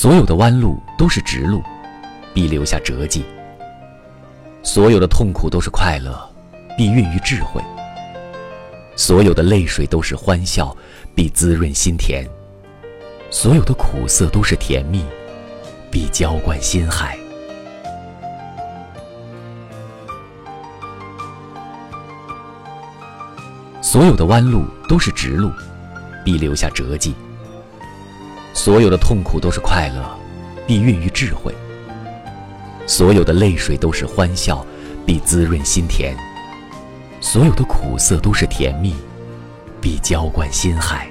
所有的弯路都是直路，必留下折迹；所有的痛苦都是快乐，必孕育智慧；所有的泪水都是欢笑，必滋润心田；所有的苦涩都是甜蜜，必浇灌心海。所有的弯路都是直路，必留下折迹；所有的痛苦都是快乐，必孕育智慧；所有的泪水都是欢笑，必滋润心田；所有的苦涩都是甜蜜，必浇灌心海。